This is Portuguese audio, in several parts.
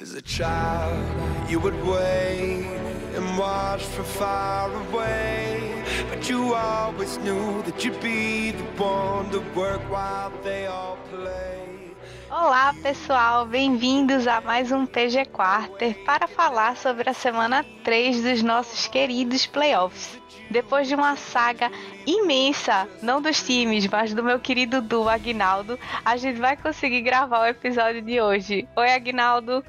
As a child, you would wait and watch from far away. But you always knew that you'd be the one to work while they all play. Olá pessoal, bem-vindos a mais um PG Quarter para falar sobre a semana 3 dos nossos queridos playoffs. Depois de uma saga imensa, não dos times, mas do meu querido Du Agnaldo, a gente vai conseguir gravar o episódio de hoje. Oi, Agnaldo.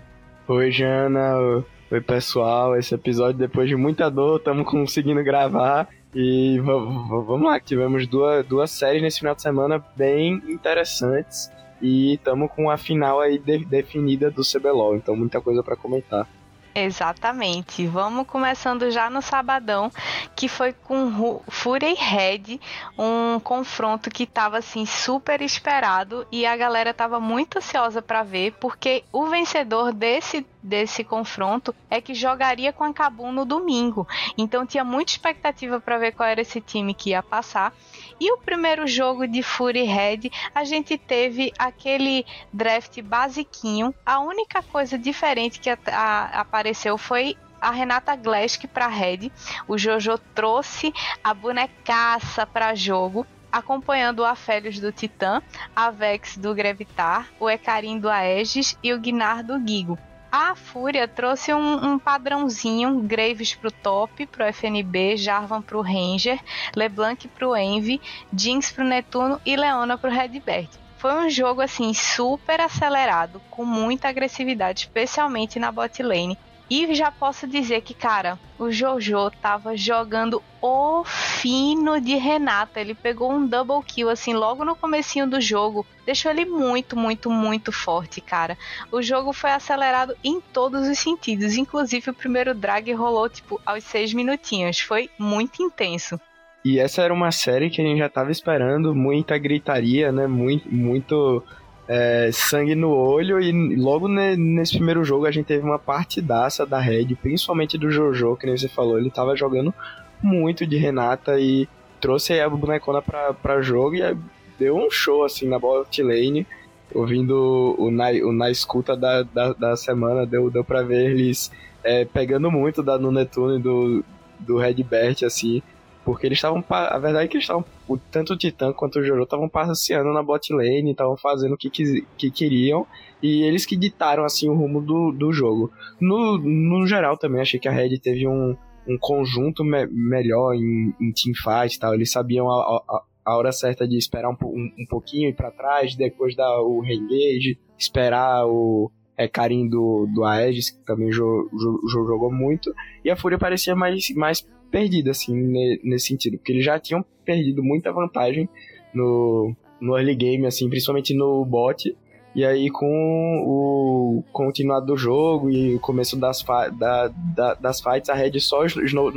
Oi, Jana. Oi, pessoal. Esse episódio, depois de muita dor, estamos conseguindo gravar. E vamos lá, tivemos duas, duas séries nesse final de semana bem interessantes. E estamos com a final aí de, definida do CBLOL, então muita coisa para comentar. Exatamente. Vamos começando já no sabadão, que foi com e Red, um confronto que estava assim super esperado e a galera estava muito ansiosa para ver, porque o vencedor desse desse confronto é que jogaria com a Cabum no domingo. Então tinha muita expectativa para ver qual era esse time que ia passar. E o primeiro jogo de Fury Red, a gente teve aquele draft basiquinho. A única coisa diferente que a, a, apareceu foi a Renata Glesk para Red. O Jojo trouxe a bonecaça para jogo acompanhando o Afélios do Titã, a Vex do Grevitar, o Ecarim do Aegis e o Gnar do Gigo. A Fúria trouxe um, um padrãozinho, Graves pro top, pro FNB, Jarvan pro Ranger, LeBlanc pro Envy, Jinx pro Netuno e Leona pro Redbert. Foi um jogo assim super acelerado, com muita agressividade, especialmente na bot lane, e já posso dizer que, cara, o Jojo tava jogando o fino de Renata. Ele pegou um double kill, assim, logo no comecinho do jogo. Deixou ele muito, muito, muito forte, cara. O jogo foi acelerado em todos os sentidos. Inclusive, o primeiro drag rolou, tipo, aos seis minutinhos. Foi muito intenso. E essa era uma série que a gente já tava esperando. Muita gritaria, né? Muito, muito é, sangue no olho e logo ne, nesse primeiro jogo a gente teve uma partidaça da Red, principalmente do Jojo, que nem você falou, ele tava jogando muito de Renata e trouxe a bonecona pra, pra jogo e deu um show assim na bot lane, ouvindo o, na, o na escuta da, da, da semana, deu, deu pra ver eles é, pegando muito da, no Netune do, do Redbert, assim, porque eles estavam. A verdade é que eles estavam. Tanto o Titã quanto o Jojo estavam passeando na bot lane, estavam fazendo o que, que, que, queriam. E eles que ditaram assim o rumo do, do jogo. No, no geral também, achei que a Red teve um, um conjunto me melhor em, em teamfight e tal. Eles sabiam a, a, a hora certa de esperar um, um, um pouquinho ir pra trás, depois dar o reengage, esperar o é, Karim do, do Aegis, que também jo, jo, jogou muito. E a Fúria parecia mais, mais perdida, assim, nesse sentido, porque eles já tinham perdido muita vantagem no, no early game, assim, principalmente no bot. E aí, com o continuado do jogo e o começo das, da, da, das fights, a Red só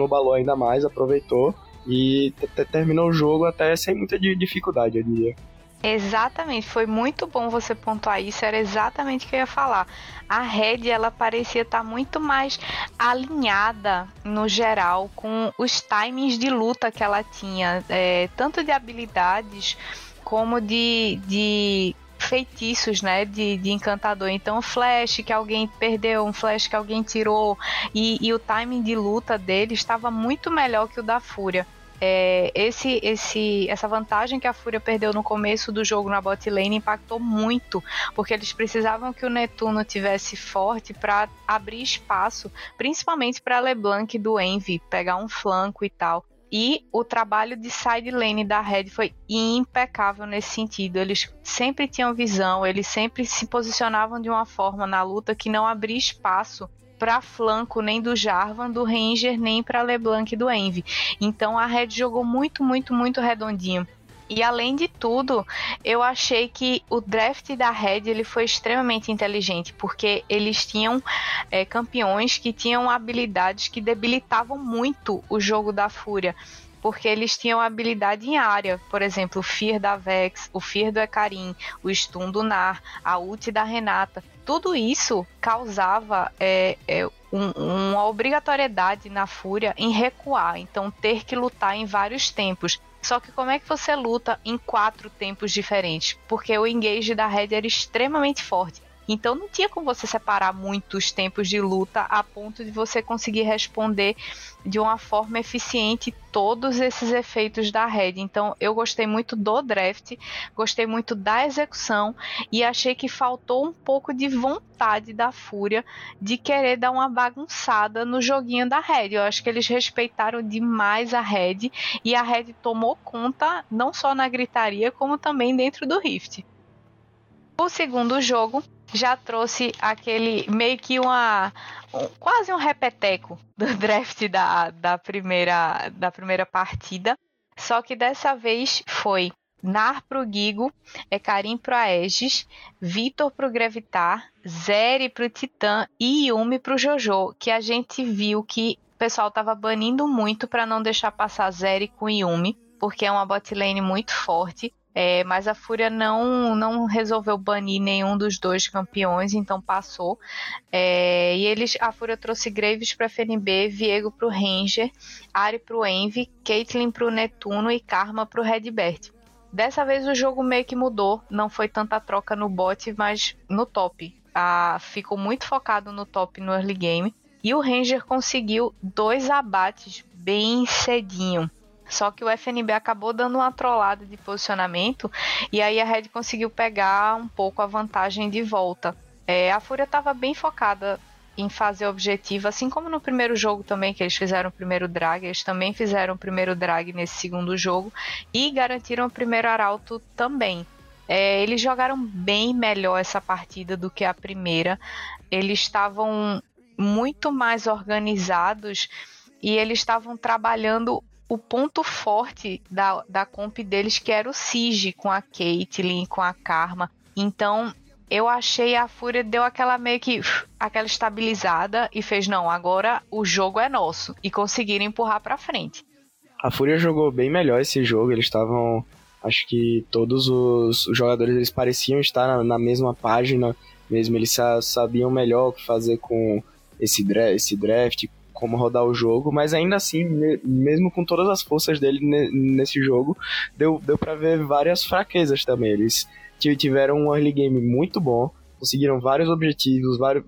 balão ainda mais, aproveitou e terminou o jogo até sem muita dificuldade, eu diria. Exatamente, foi muito bom você pontuar isso, era exatamente o que eu ia falar. A Red, ela parecia estar muito mais alinhada no geral com os timings de luta que ela tinha, é, tanto de habilidades como de, de feitiços, né, de, de encantador. Então, flash que alguém perdeu, um flash que alguém tirou, e, e o timing de luta dele estava muito melhor que o da Fúria é, esse, esse, essa vantagem que a Fúria perdeu no começo do jogo na bot lane impactou muito, porque eles precisavam que o Netuno tivesse forte para abrir espaço, principalmente para LeBlanc do Envy pegar um flanco e tal. E o trabalho de side lane da Red foi impecável nesse sentido. Eles sempre tinham visão, eles sempre se posicionavam de uma forma na luta que não abria espaço para flanco nem do Jarvan, do Ranger, nem para LeBlanc do Envy. Então a Red jogou muito, muito, muito redondinho. E além de tudo, eu achei que o draft da Red ele foi extremamente inteligente, porque eles tinham é, campeões que tinham habilidades que debilitavam muito o jogo da Fúria porque eles tinham habilidade em área, por exemplo, o Fear da Vex, o Fear do Ecarim, o Stun do Nar, a ult da Renata. Tudo isso causava é, é, um, uma obrigatoriedade na Fúria em recuar, então ter que lutar em vários tempos. Só que como é que você luta em quatro tempos diferentes? Porque o engage da Red era extremamente forte. Então não tinha como você separar muitos tempos de luta a ponto de você conseguir responder de uma forma eficiente todos esses efeitos da Red. Então eu gostei muito do draft, gostei muito da execução e achei que faltou um pouco de vontade da Fúria de querer dar uma bagunçada no joguinho da Red. Eu acho que eles respeitaram demais a Red e a Red tomou conta não só na gritaria como também dentro do Rift. O segundo jogo já trouxe aquele meio que uma um, quase um repeteco do draft da, da primeira da primeira partida, só que dessa vez foi Nar pro Gigo, é Karim pro Aegis, Vitor pro Gravitar, Zeri pro Titã e Yumi pro Jojo, que a gente viu que o pessoal tava banindo muito para não deixar passar Zeri com Yumi, porque é uma botlane muito forte. É, mas a Fúria não, não resolveu banir nenhum dos dois campeões, então passou. É, e eles, a Fúria trouxe Graves para FNB, Viego para o Ranger, Ari para o Envy, Caitlyn para o Netuno e Karma para o Redbert. Dessa vez o jogo meio que mudou, não foi tanta troca no bot, mas no top. Ah, ficou muito focado no top no early game. E o Ranger conseguiu dois abates bem cedinho. Só que o FNB acabou dando uma trollada de posicionamento e aí a Red conseguiu pegar um pouco a vantagem de volta. É, a Fúria estava bem focada em fazer objetivo, assim como no primeiro jogo também, que eles fizeram o primeiro drag, eles também fizeram o primeiro drag nesse segundo jogo e garantiram o primeiro arauto também. É, eles jogaram bem melhor essa partida do que a primeira. Eles estavam muito mais organizados e eles estavam trabalhando o ponto forte da, da comp deles, que era o Siege com a Caitlyn, com a Karma. Então, eu achei a Fúria deu aquela meio que aquela estabilizada e fez não, agora o jogo é nosso e conseguiram empurrar para frente. A Fúria jogou bem melhor esse jogo, eles estavam acho que todos os jogadores eles pareciam estar na, na mesma página, mesmo eles sabiam melhor o que fazer com esse esse draft como rodar o jogo, mas ainda assim, mesmo com todas as forças dele nesse jogo, deu, deu para ver várias fraquezas também. Eles tiveram um early game muito bom, conseguiram vários objetivos, vários,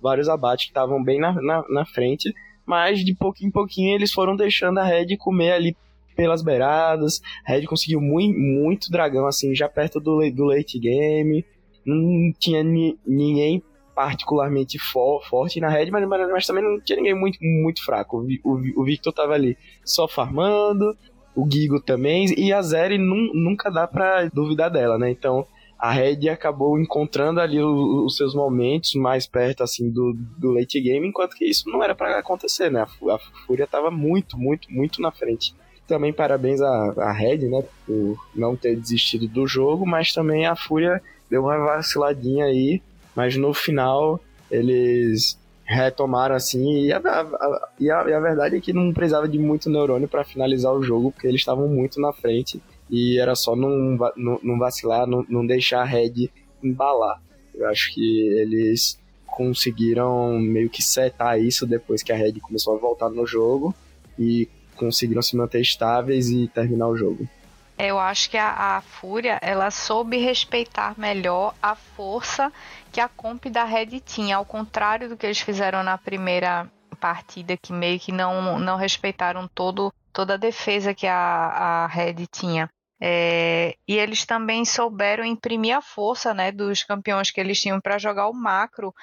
vários abates que estavam bem na, na, na, frente, mas de pouquinho em pouquinho eles foram deixando a Red comer ali pelas beiradas. A Red conseguiu muito, muito dragão, assim, já perto do, do late game. Não tinha ni, ninguém particularmente for, forte na Red, mas, mas, também não tinha ninguém muito, muito fraco. O, o, o Victor tava ali só farmando, o Gigo também, e a Zeri nunca dá pra duvidar dela, né? Então a Red acabou encontrando ali os seus momentos mais perto assim do, do late game, enquanto que isso não era para acontecer, né? A, a Fúria tava muito, muito, muito na frente. Também parabéns à, à Red, né, por não ter desistido do jogo, mas também a Fúria deu uma vaciladinha aí mas no final eles retomaram assim e a, a, e a, e a verdade é que não precisava de muito neurônio para finalizar o jogo porque eles estavam muito na frente e era só não, não, não vacilar, não, não deixar a Red embalar. Eu acho que eles conseguiram meio que setar isso depois que a Red começou a voltar no jogo e conseguiram se manter estáveis e terminar o jogo. Eu acho que a, a Fúria ela soube respeitar melhor a força que a comp da Red tinha, ao contrário do que eles fizeram na primeira partida, que meio que não, não respeitaram todo, toda a defesa que a, a Red tinha. É, e eles também souberam imprimir a força né, dos campeões que eles tinham para jogar o macro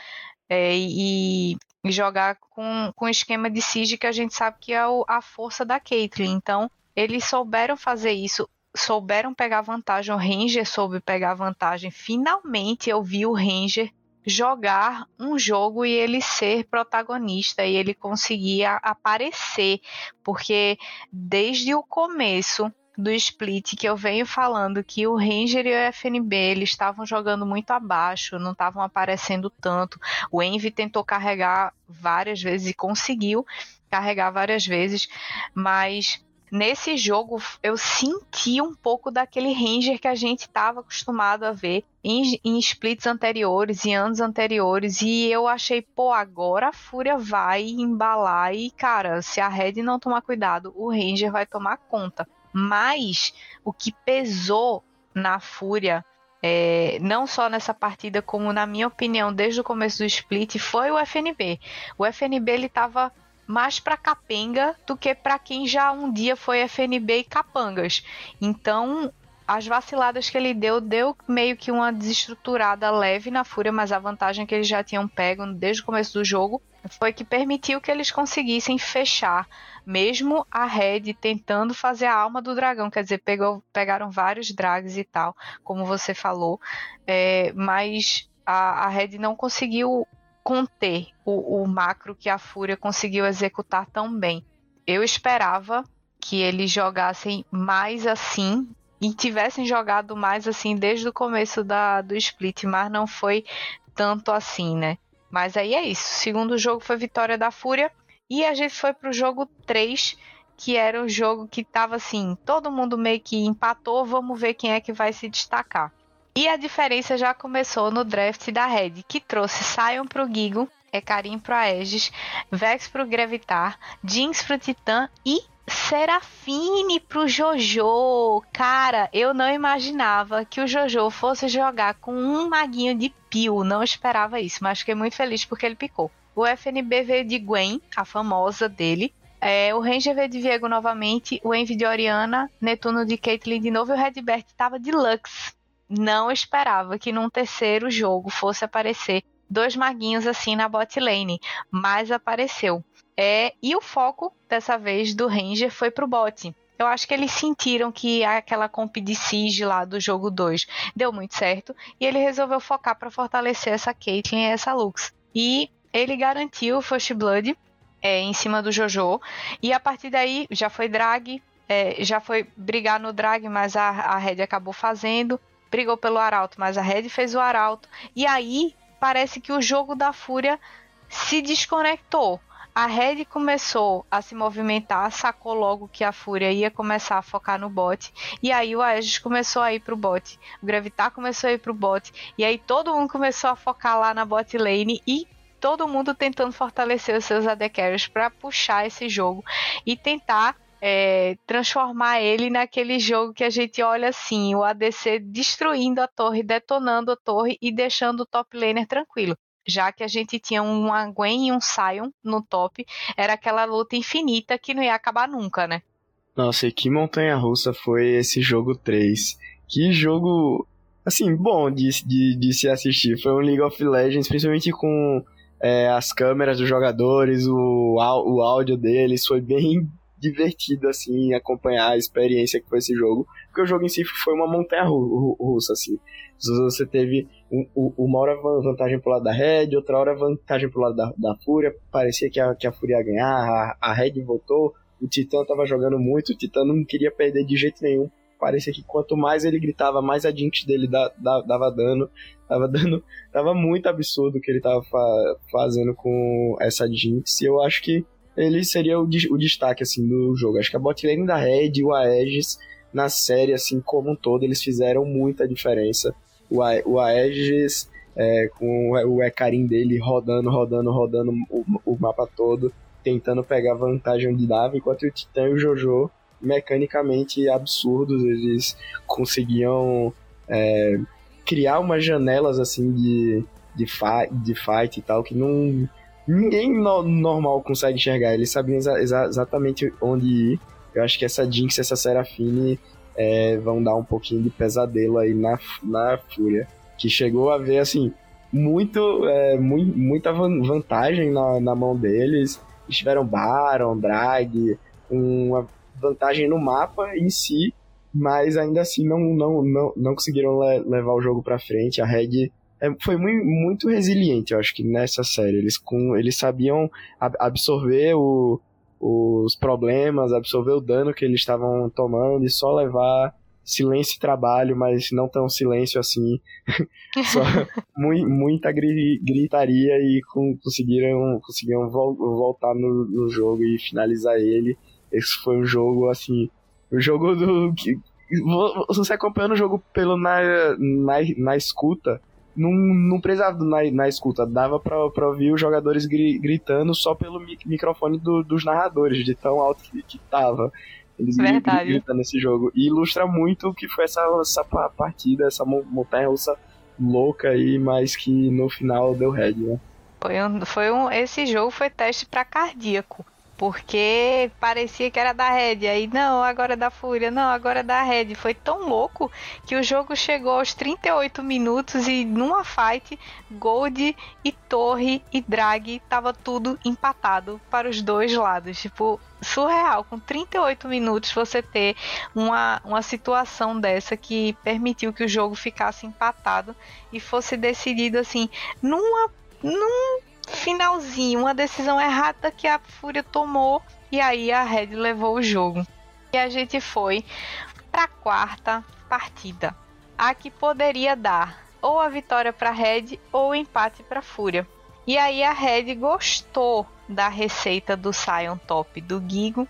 é, e, e, jogar com, com o esquema de siege que a gente sabe que é o, a força da Caitlyn. Então, eles souberam fazer isso souberam pegar vantagem, o Ranger soube pegar vantagem. Finalmente eu vi o Ranger jogar um jogo e ele ser protagonista e ele conseguia aparecer, porque desde o começo do split que eu venho falando que o Ranger e o FNB eles estavam jogando muito abaixo, não estavam aparecendo tanto. O Envy tentou carregar várias vezes e conseguiu carregar várias vezes, mas nesse jogo eu senti um pouco daquele Ranger que a gente estava acostumado a ver em, em, splits anteriores, em anos anteriores, e eu achei, pô, agora a Fúria vai embalar e, cara, se a Red não tomar cuidado, o Ranger vai tomar conta. Mas o que pesou na Fúria é, não só nessa partida, como na minha opinião, desde o começo do split, foi o FNB. O FNB ele estava mais para capenga do que para quem já um dia foi FNB e capangas. Então, as vaciladas que ele deu, deu meio que uma desestruturada leve na Fúria, mas a vantagem que eles já tinham pego desde o começo do jogo foi que permitiu que eles conseguissem fechar, mesmo a Red tentando fazer a alma do dragão, quer dizer, pegou, pegaram vários drags e tal, como você falou, é, mas a, a Red não conseguiu conter o, o macro que a Fúria conseguiu executar tão bem. Eu esperava que eles jogassem mais assim e tivessem jogado mais assim desde o começo da, do split, mas não foi tanto assim, né? Mas aí é isso. O segundo jogo foi vitória da Fúria e a gente foi pro jogo 3, que era o jogo que tava assim, todo mundo meio que empatou, vamos ver quem é que vai se destacar. E a diferença já começou no draft da Red, que trouxe Sion pro Gigo, Ekarim pro Aegis, Vex pro Gravitar, Jinx pro Titã e Serafine pro Jojo. Cara, eu não imaginava que o Jojo fosse jogar com um maguinho de pio. Não esperava isso, mas fiquei muito feliz porque ele picou. O FNB veio de Gwen, a famosa dele. É, o Ranger veio de Viego novamente. O Envy de Oriana. Netuno de Caitlyn de novo. E o Redbert tava de Lux não esperava que num terceiro jogo fosse aparecer dois maguinhos assim na bot lane, mas apareceu. É, e o foco dessa vez do Ranger foi pro bot. Eu acho que eles sentiram que aquela comp de Siege lá do jogo 2 deu muito certo e ele resolveu focar para fortalecer essa Caitlyn e essa Lux. E ele garantiu o First Blood é, em cima do Jojo e a partir daí já foi drag, é, já foi brigar no drag, mas a, a Red acabou fazendo brigou pelo Arauto, mas a Red fez o Arauto. E aí parece que o jogo da Fúria se desconectou. A Red começou a se movimentar, sacou logo que a Fúria ia começar a focar no bot. E aí o Aegis começou a ir pro bot. O Gravitar começou a ir pro bot. E aí todo mundo começou a focar lá na bot lane e todo mundo tentando fortalecer os seus AD Carries para puxar esse jogo e tentar é, transformar ele naquele jogo que a gente olha assim, o ADC destruindo a torre, detonando a torre e deixando o top laner tranquilo. Já que a gente tinha um Gwen e um Sion no top, era aquela luta infinita que não ia acabar nunca, né? Nossa, e que montanha russa foi esse jogo 3. Que jogo, assim, bom de, de, de se assistir. Foi um League of Legends, principalmente com é, as câmeras dos jogadores, o, o áudio deles, foi bem divertido, assim, acompanhar a experiência que foi esse jogo, porque o jogo em si foi uma montanha russa, assim. Você teve uma hora vantagem pro lado da Red, outra hora vantagem pro lado da, da Fúria, parecia que a, que a Fúria ia ganhar, a, a Red voltou, o Titã tava jogando muito, o Titã não queria perder de jeito nenhum, parecia que quanto mais ele gritava, mais a Jinx dele dava dano, tava dando, tava muito absurdo o que ele tava fa fazendo com essa Jinx, e eu acho que ele seria o, o destaque, assim, do jogo. Acho que a botlane da Red e o Aegis na série, assim, como um todo, eles fizeram muita diferença. O, A o Aegis é, com o Ekarim dele rodando, rodando, rodando o, o, mapa todo, tentando pegar vantagem onde dava, enquanto o Titã e o Jojo, mecanicamente absurdos, eles conseguiam é, criar umas janelas, assim, de, de, fi de fight e tal, que não ninguém no, normal consegue enxergar. Eles sabiam exa exa exatamente onde ir. Eu acho que essa Jinx e essa Serafine é, vão dar um pouquinho de pesadelo aí na, na Fúria. Que chegou a ver, assim, muito, é, mu muita vantagem na, na mão deles. Eles tiveram Baron, Drag, uma vantagem no mapa em si, mas ainda assim não, não, não, não conseguiram le levar o jogo para frente. A Red é, foi muito, muito resiliente, eu acho que nessa série. Eles, com, eles sabiam absorver o, os problemas, absorver o dano que eles estavam tomando e só levar silêncio e trabalho, mas não tão silêncio assim. só mu muita gritaria e com, conseguiram, conseguiram vol voltar no, no, jogo e finalizar ele. Esse foi um jogo assim. O um jogo do. Você acompanhando o jogo pelo na, na, na escuta não, não precisava na, na escuta, dava pra, pra ouvir os jogadores gri, gritando só pelo microfone do, dos narradores, de tão alto que, que tava. Eles Verdade. gritam nesse jogo. E ilustra muito o que foi essa, essa partida, essa montanha russa louca aí, mas que no final deu red, né? Foi um, foi um, esse jogo foi teste para cardíaco. Porque parecia que era da Red, aí não, agora é da Fúria, não, agora é da Red. Foi tão louco que o jogo chegou aos 38 minutos e numa fight, Gold e Torre e Drag tava tudo empatado para os dois lados. Tipo, surreal. Com 38 minutos você ter uma, uma situação dessa que permitiu que o jogo ficasse empatado e fosse decidido assim, numa. num finalzinho, uma decisão errada que a Fúria tomou e aí a Red levou o jogo. E a gente foi para a quarta partida, a que poderia dar ou a vitória para a Red ou o empate para a Fúria. E aí a Red gostou da receita do Sion Top do Gigo,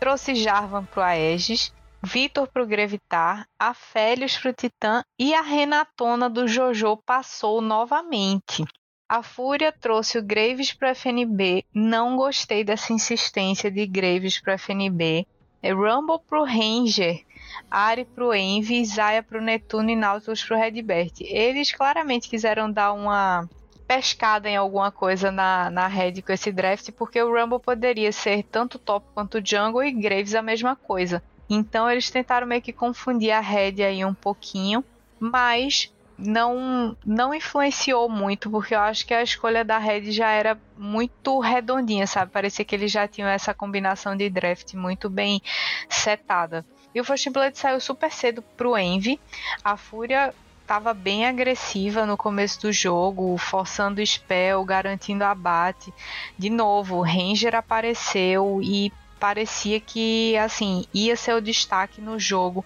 trouxe Jarvan pro Aegis, Vitor pro Grevitar, Afélios pro Titã e a Renatona do Jojo passou novamente. A Fúria trouxe o Graves para FNB. Não gostei dessa insistência de Graves para FNB. É Rumble para o Ranger. Ari para o Envy, Zaya para o Netuno e Nautilus para o Redbert. Eles claramente quiseram dar uma pescada em alguma coisa na, na Red com esse draft, porque o Rumble poderia ser tanto top quanto jungle e Graves a mesma coisa. Então eles tentaram meio que confundir a Red aí um pouquinho, mas não não influenciou muito, porque eu acho que a escolha da Red já era muito redondinha, sabe? Parecia que eles já tinham essa combinação de draft muito bem setada. E o First Blood saiu super cedo pro Envy. A Fúria estava bem agressiva no começo do jogo, forçando spell, garantindo abate. De novo, o Ranger apareceu e parecia que assim ia ser o destaque no jogo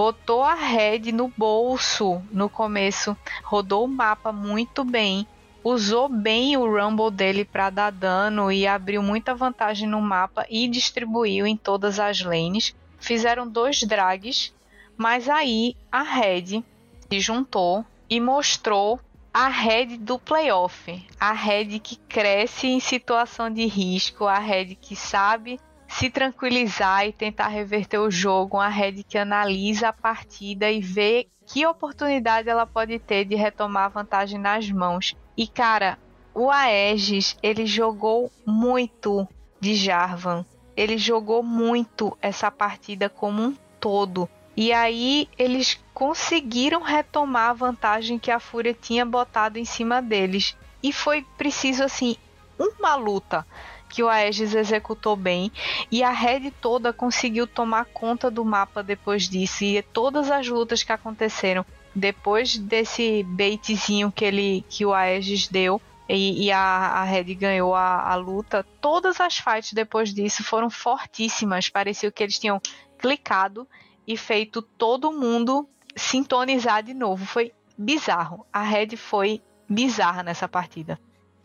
botou a Red no bolso no começo, rodou o mapa muito bem, usou bem o Rumble dele para dar dano e abriu muita vantagem no mapa e distribuiu em todas as lanes. Fizeram dois drags, mas aí a Red se juntou e mostrou a Red do playoff, a Red que cresce em situação de risco, a Red que sabe se tranquilizar e tentar reverter o jogo, uma Red que analisa a partida e vê que oportunidade ela pode ter de retomar a vantagem nas mãos. E cara, o Aegis, ele jogou muito de Jarvan. Ele jogou muito essa partida como um todo. E aí eles conseguiram retomar a vantagem que a Fúria tinha botado em cima deles. E foi preciso assim uma luta que o Aegis executou bem e a Red toda conseguiu tomar conta do mapa depois disso e todas as lutas que aconteceram depois desse baitzinho que ele que o Aegis deu e, e a, a Red ganhou a, a luta, todas as fights depois disso foram fortíssimas. Parecia que eles tinham clicado e feito todo mundo sintonizar de novo. Foi bizarro. A Red foi bizarra nessa partida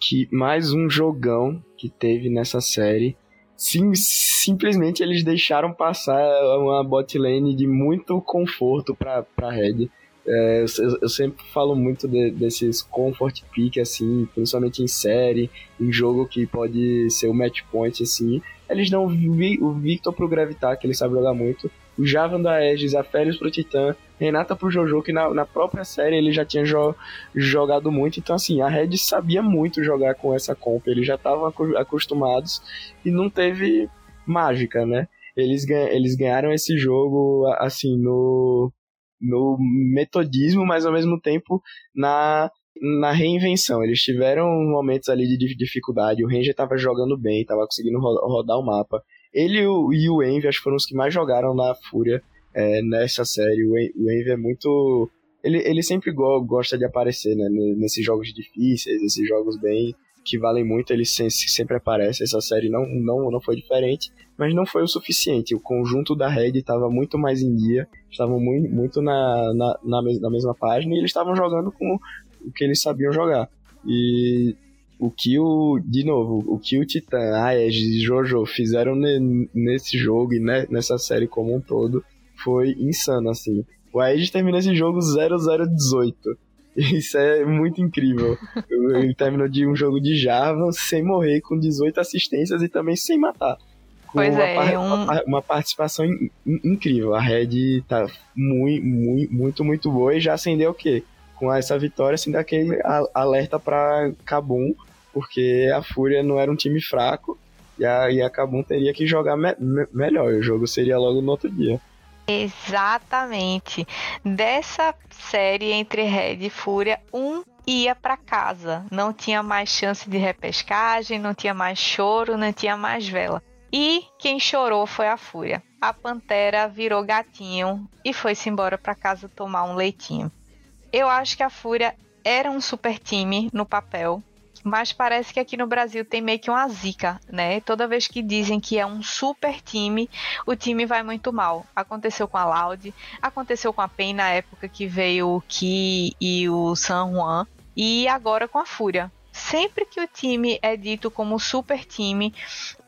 que mais um jogão que teve nessa série. Sim, simplesmente eles deixaram passar uma bot lane de muito conforto para para Red. É, eu, eu, sempre falo muito de, desses comfort pick assim, principalmente em série, em jogo que pode ser o match point assim. Eles dão o Victor pro Gravitar, que ele sabe jogar muito, o Javan da Aegis, a Férias pro Titã, Renata pro Jojo, que na, na própria série ele já tinha jo jogado muito. Então, assim, a Red sabia muito jogar com essa comp. Eles já estavam acostumados e não teve mágica, né? Eles, eles ganharam esse jogo, assim, no, no metodismo, mas ao mesmo tempo na, na reinvenção. Eles tiveram momentos ali de dificuldade. O Ranger estava jogando bem, estava conseguindo rodar o mapa. Ele e o Envy acho que foram os que mais jogaram na Fúria é, nessa série. O Envy é muito. Ele, ele sempre go gosta de aparecer, né? Nesses jogos difíceis, esses jogos bem. que valem muito, ele se, sempre aparece. Essa série não, não, não foi diferente, mas não foi o suficiente. O conjunto da Red estava muito mais em dia, estavam muito, muito na, na, na, na mesma página e eles estavam jogando com o que eles sabiam jogar. E o que o. De novo, o que o Titã, Aegis e Jojo fizeram ne, nesse jogo e ne, nessa série como um todo foi insano, assim. O Aegis termina esse jogo 0-0-18. Isso é muito incrível. Ele terminou de um jogo de Java sem morrer, com 18 assistências e também sem matar. Pois uma, é, um... uma, participação in, in, incrível. A Red tá muito, muito, muito, muito boa e já acendeu o quê? Com essa vitória, assim, daquele alerta para Cabum, porque a Fúria não era um time fraco e a, e a Cabum teria que jogar me, me, melhor. O jogo seria logo no outro dia. Exatamente. Dessa série entre Red e Fúria, um ia para casa. Não tinha mais chance de repescagem, não tinha mais choro, não tinha mais vela. E quem chorou foi a Fúria. A Pantera virou gatinho e foi-se embora para casa tomar um leitinho. Eu acho que a Fúria era um super time no papel, mas parece que aqui no Brasil tem meio que uma zica, né? Toda vez que dizem que é um super time, o time vai muito mal. Aconteceu com a Loud, aconteceu com a PEN na época que veio o Ki e o San Juan, e agora com a Fúria sempre que o time é dito como super time,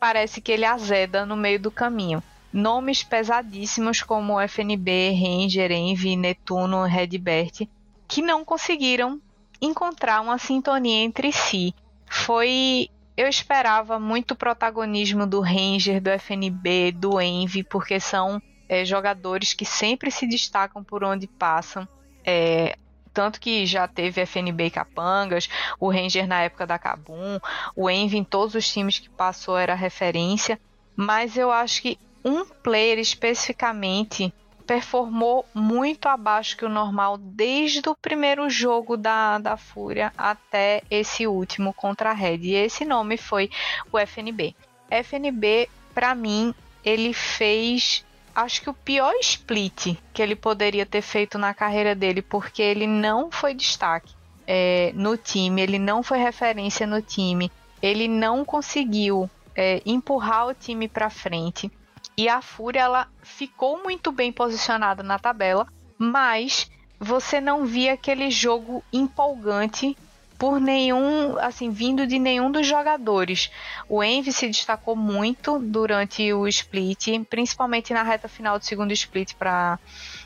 parece que ele azeda no meio do caminho. Nomes pesadíssimos como FNB, Ranger, Envy, Netuno, Redbert, que não conseguiram encontrar uma sintonia entre si. Foi eu esperava muito protagonismo do Ranger, do FNB, do Envy, porque são é, jogadores que sempre se destacam por onde passam. É, tanto que já teve FNB e Capangas, o Ranger na época da Cabum, o Envy em todos os times que passou era referência, mas eu acho que um player especificamente performou muito abaixo que o normal desde o primeiro jogo da, da Fúria até esse último contra a Red. E esse nome foi o FNB. FNB, para mim, ele fez acho que o pior split que ele poderia ter feito na carreira dele, porque ele não foi destaque é, no time, ele não foi referência no time, ele não conseguiu é, empurrar o time para frente. E a Fúria ela ficou muito bem posicionada na tabela, mas você não via aquele jogo empolgante por nenhum, assim, vindo de nenhum dos jogadores. O Envy se destacou muito durante o split, principalmente na reta final do segundo split para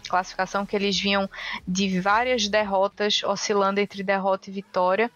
classificação, que eles vinham de várias derrotas, oscilando entre derrota e vitória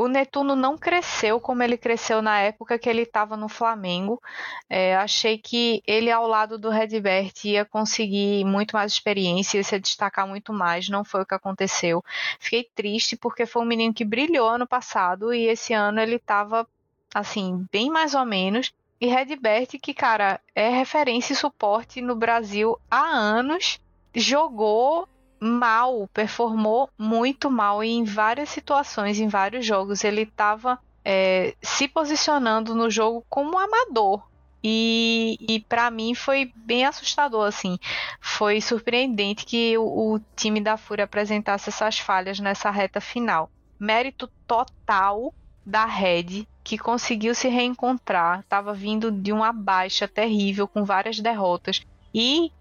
o Netuno não cresceu como ele cresceu na época que ele estava no Flamengo. É, achei que ele, ao lado do Redbert, ia conseguir muito mais experiência, ia se destacar muito mais. Não foi o que aconteceu. Fiquei triste porque foi um menino que brilhou ano passado e esse ano ele estava, assim, bem mais ou menos. E Redbert, que, cara, é referência e suporte no Brasil há anos, jogou mal, performou muito mal em várias situações, em vários jogos, ele estava é, se posicionando no jogo como amador. E, e para mim foi bem assustador, assim. Foi surpreendente que o, o time da Fúria apresentasse essas falhas nessa reta final. Mérito total da Red, que conseguiu se reencontrar, estava vindo de uma baixa terrível, com várias derrotas, e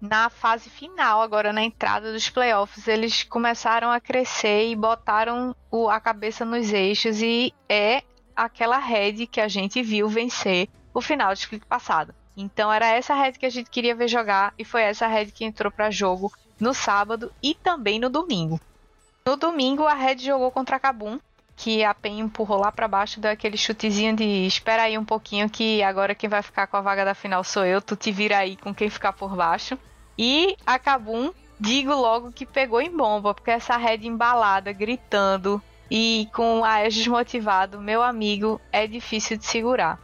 na fase final, agora na entrada dos playoffs, eles começaram a crescer e botaram o, a cabeça nos eixos e é aquela red que a gente viu vencer o final do split passado. Então era essa red que a gente queria ver jogar e foi essa red que entrou para jogo no sábado e também no domingo. No domingo a red jogou contra a Kabum, que a PEN empurrou lá para baixo, deu aquele chutezinho de espera aí um pouquinho que agora quem vai ficar com a vaga da final sou eu, tu te vira aí com quem ficar por baixo. E a Kabum, digo logo que pegou em bomba, porque essa Red embalada, gritando e com a Aegis motivado, meu amigo, é difícil de segurar.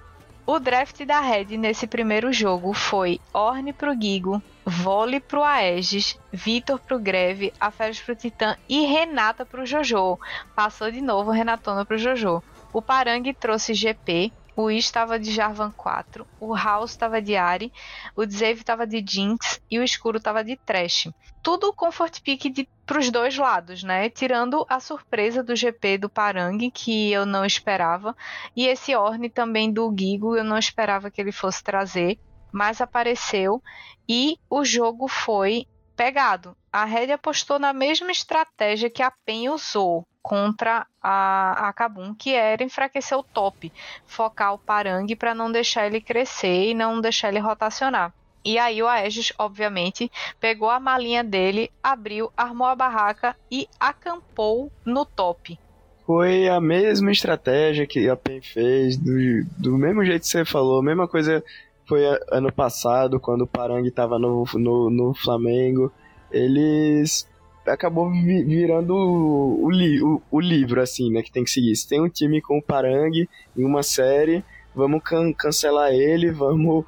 O draft da Red nesse primeiro jogo foi Orne pro Gigo, Vole pro Aegis, Vitor pro Greve, Aferes pro Titã e Renata pro Jojo. Passou de novo Renatona pro Jojo. O Parang trouxe GP, o I estava de Jarvan 4, o House estava de Ari, o Dzave estava de Jinx e o Escuro estava de Trash. Tudo comfort pick para os dois lados, né? Tirando a surpresa do GP do Parang, que eu não esperava, e esse Orne também do Gigo, eu não esperava que ele fosse trazer, mas apareceu e o jogo foi pegado. A Red apostou na mesma estratégia que a PEN usou contra a, a Kabum, que era enfraquecer o top, focar o Parang para não deixar ele crescer e não deixar ele rotacionar. E aí o Aegis, obviamente, pegou a malinha dele, abriu, armou a barraca e acampou no top. Foi a mesma estratégia que a PEN fez, do, do mesmo jeito que você falou, mesma coisa foi ano passado, quando o Parang estava no, no, no Flamengo. Eles acabou virando o, o, o, livro, assim, né, que tem que seguir. Se tem um time com o Parang em uma série, vamos can cancelar ele, vamos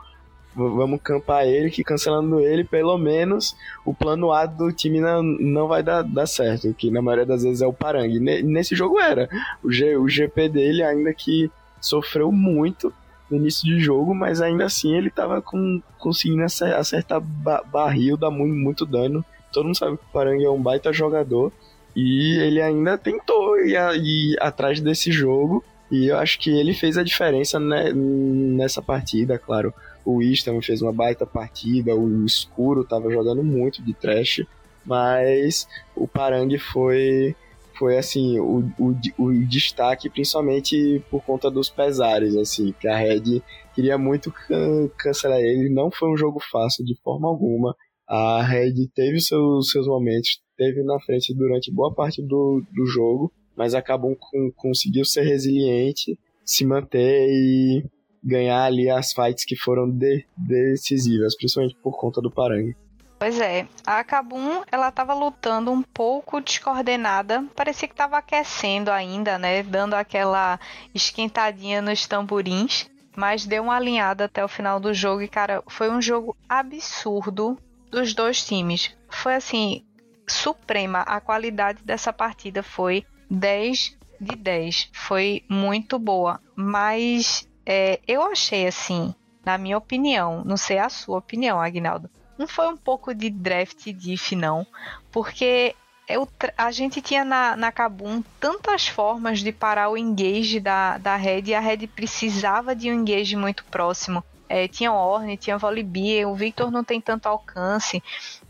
vamos campar ele, que cancelando ele, pelo menos o plano A do time não, não vai dar, dar certo, que na maioria das vezes é o Parang. Nesse jogo era. O, G, o GP dele, ainda que sofreu muito no início de jogo, mas ainda assim ele tava com, conseguindo acertar barril, dar muito, muito dano. Todo mundo sabe que o Parang é um baita jogador. E ele ainda tentou ir, ir atrás desse jogo. E eu acho que ele fez a diferença né, nessa partida, claro o Wish também fez uma baita partida, o Escuro tava jogando muito de trash, mas o Parang foi foi assim o, o, o destaque principalmente por conta dos pesares assim que a Red queria muito can cancelar ele não foi um jogo fácil de forma alguma a Red teve seus, seus momentos teve na frente durante boa parte do, do jogo mas acabou com conseguiu ser resiliente se manter e ganhar ali as fights que foram de, decisivas, principalmente por conta do Parang. Pois é, a Kabum, ela tava lutando um pouco descoordenada, parecia que tava aquecendo ainda, né, dando aquela esquentadinha nos tamborins, mas deu uma alinhada até o final do jogo e cara, foi um jogo absurdo dos dois times. Foi assim, suprema, a qualidade dessa partida foi 10 de 10. Foi muito boa, mas é, eu achei assim, na minha opinião, não sei a sua opinião, Agnaldo, não foi um pouco de draft diff, não, porque eu, a gente tinha na, na Kabum tantas formas de parar o engage da, da Red e a Red precisava de um engage muito próximo. É, tinha Orne, tinha Volibear, o Victor não tem tanto alcance.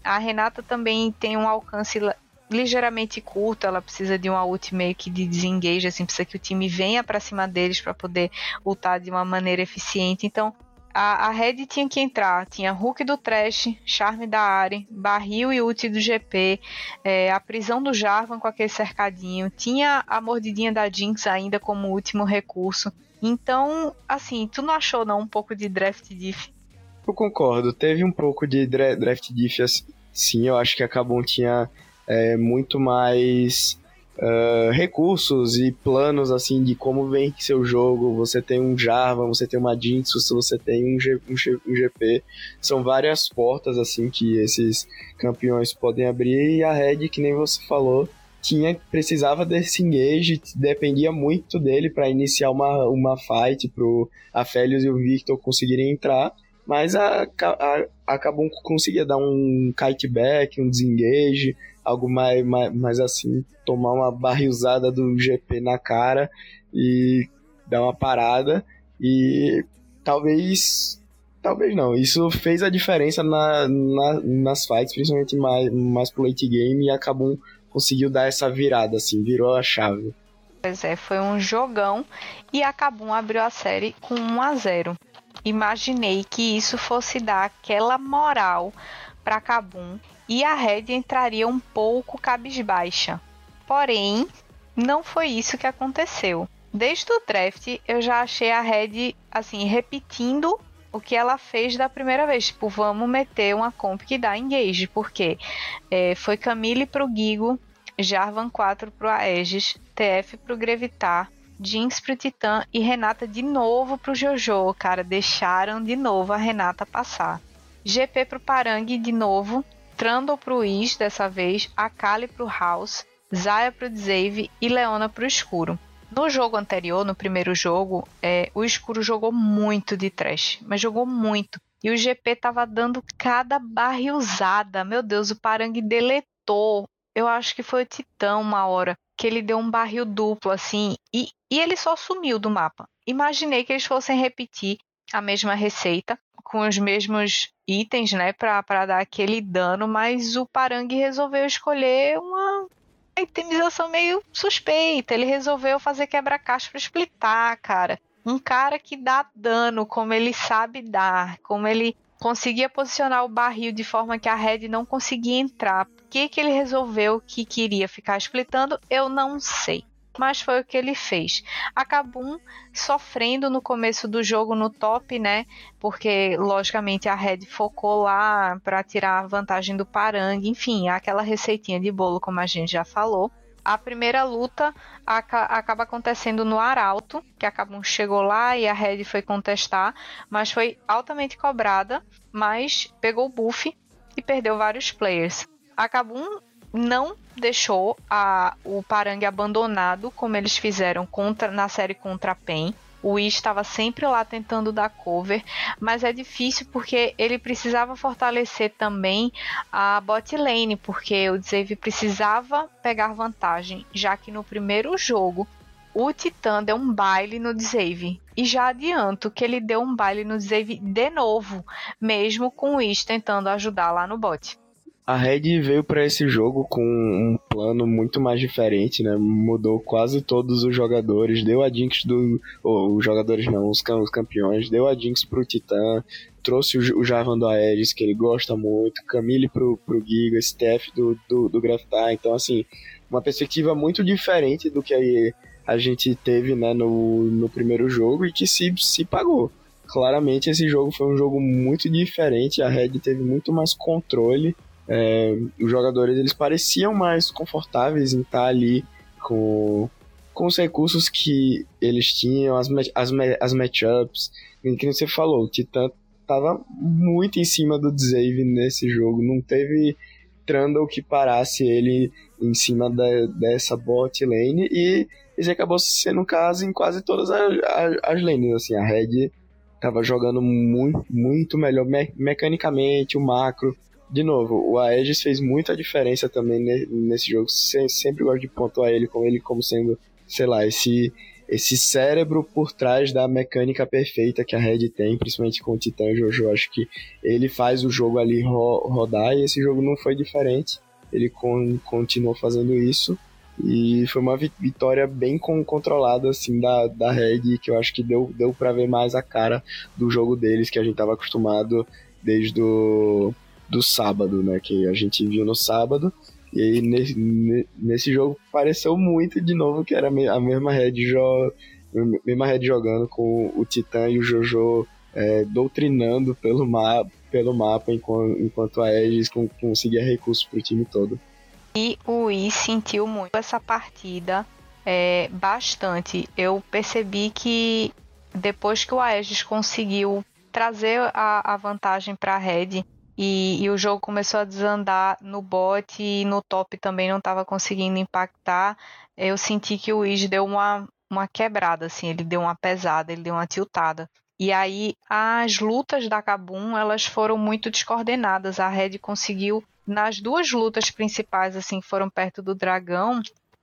A Renata também tem um alcance ligeiramente curto, ela precisa de uma ult meio que de desengage, assim, precisa que o time venha para cima deles para poder ultar de uma maneira eficiente. Então, a, a Red tinha que entrar, tinha Hulk do Trash, Charme da Ari, Barril e ult do GP, é, a prisão do Jarvan com aquele cercadinho, tinha a mordidinha da Jinx ainda como último recurso. Então, assim, tu não achou não um pouco de draft diff? Eu concordo, teve um pouco de draft diff, assim, sim, eu acho que a Kabum tinha é, muito mais uh, recursos e planos assim de como vem seu jogo. Você tem um Java, você tem uma Jinx, você tem um, G, um, G, um GP. São várias portas assim que esses campeões podem abrir e a Red, que nem você falou, tinha precisava desse engage, dependia muito dele para iniciar uma, uma fight pro Afélios e o Victor conseguirem entrar, mas a, a, acabou conseguia dar um kite back, um desengage, algo mais, mais, mais assim, tomar uma barrilzada do GP na cara e dar uma parada e talvez talvez não. Isso fez a diferença na, na, nas fights, principalmente mais, mais pro late game, e acabou conseguiu dar essa virada, assim, virou a chave. Pois é, foi um jogão e a Kabum abriu a série com 1 a 0. Imaginei que isso fosse dar aquela moral para Kabum e a Red entraria um pouco cabisbaixa. Porém, não foi isso que aconteceu. Desde o draft, eu já achei a Red, assim, repetindo o que ela fez da primeira vez. Tipo, vamos meter uma comp que dá engage. Porque é, foi Camille pro Gigo, Jarvan 4 pro Aegis, TF pro Grevitar, Jinx pro Titã e Renata de novo pro Jojo. Cara, deixaram de novo a Renata passar. GP pro Parang de novo Trundle pro Is dessa vez, Akali pro House, Zaya pro Dzave e Leona pro Escuro. No jogo anterior, no primeiro jogo, é, o Escuro jogou muito de trash, mas jogou muito. E o GP tava dando cada barrilzada. Meu Deus, o Parang deletou. Eu acho que foi o Titã uma hora que ele deu um barril duplo assim e, e ele só sumiu do mapa. Imaginei que eles fossem repetir a mesma receita com os mesmos itens, né, para dar aquele dano, mas o Parang resolveu escolher uma itemização meio suspeita. Ele resolveu fazer quebra-caixa para splitar, cara. Um cara que dá dano como ele sabe dar, como ele conseguia posicionar o barril de forma que a Red não conseguia entrar. Por que, que ele resolveu que queria ficar splitando? Eu não sei. Mas foi o que ele fez. A Kabum sofrendo no começo do jogo no top, né? Porque logicamente a Red focou lá para tirar a vantagem do Parang, enfim, aquela receitinha de bolo como a gente já falou. A primeira luta acaba acontecendo no Arauto, que a chegou lá e a Red foi contestar, mas foi altamente cobrada, mas pegou o buff e perdeu vários players. A não deixou a, o Parang abandonado, como eles fizeram contra, na série contra a PEN. O Wish estava sempre lá tentando dar cover, mas é difícil porque ele precisava fortalecer também a bot lane, porque o Dzave precisava pegar vantagem, já que no primeiro jogo o Titã deu um baile no Dzave. E já adianto que ele deu um baile no Dzave de novo, mesmo com o Wish tentando ajudar lá no bot. A Red veio para esse jogo com um plano muito mais diferente, né? Mudou quase todos os jogadores, deu a Jinx do. Oh, os jogadores não, os, campeões, deu a Jinx pro Titã, trouxe o, o Jarvan do Aegis, que ele gosta muito, Camille pro, pro Giga, Steph do, do, do Graftar. Então, assim, uma perspectiva muito diferente do que a, a gente teve né, no, no primeiro jogo e que se, se pagou. Claramente esse jogo foi um jogo muito diferente, a Red teve muito mais controle é, os jogadores eles pareciam mais confortáveis em estar ali com, com os recursos que eles tinham, as, as, as matchups. E que você falou, o Titã tava muito em cima do Dzave nesse jogo, não teve Trundle que parasse ele em cima da, dessa bot lane. E esse acabou sendo o caso em quase todas as, as, as lanes, assim, a Red tava jogando muito, muito melhor me mecanicamente, o macro de novo, o Aegis fez muita diferença também nesse jogo. Sempre gosto de pontuar ele como ele como sendo, sei lá, esse esse cérebro por trás da mecânica perfeita que a Red tem, principalmente com o Titã Jojo. Acho que ele faz o jogo ali ro rodar e esse jogo não foi diferente. Ele con continuou fazendo isso e foi uma vitória bem controlada assim da, da Red que eu acho que deu, deu para ver mais a cara do jogo deles que a gente estava acostumado desde o do sábado, né? Que a gente viu no sábado. E aí nesse, nesse jogo pareceu muito de novo que era a mesma red, jo, mesma red jogando com o Titã e o Jojo é, doutrinando pelo, ma pelo mapa enquanto, enquanto a Aegis conseguia recursos pro time todo. E o I sentiu muito essa partida é, bastante. Eu percebi que depois que o Aegis conseguiu trazer a, a vantagem para a Red, e, e, o jogo começou a desandar no bot e no top também não estava conseguindo impactar. Eu senti que o Wiz deu uma, uma quebrada, assim, ele deu uma pesada, ele deu uma tiltada. E aí as lutas da Kabum, elas foram muito descoordenadas. A Red conseguiu nas duas lutas principais assim, que foram perto do dragão,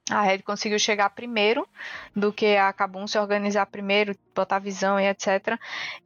a Red conseguiu chegar primeiro do que a Kabum se organizar primeiro, botar visão e etc.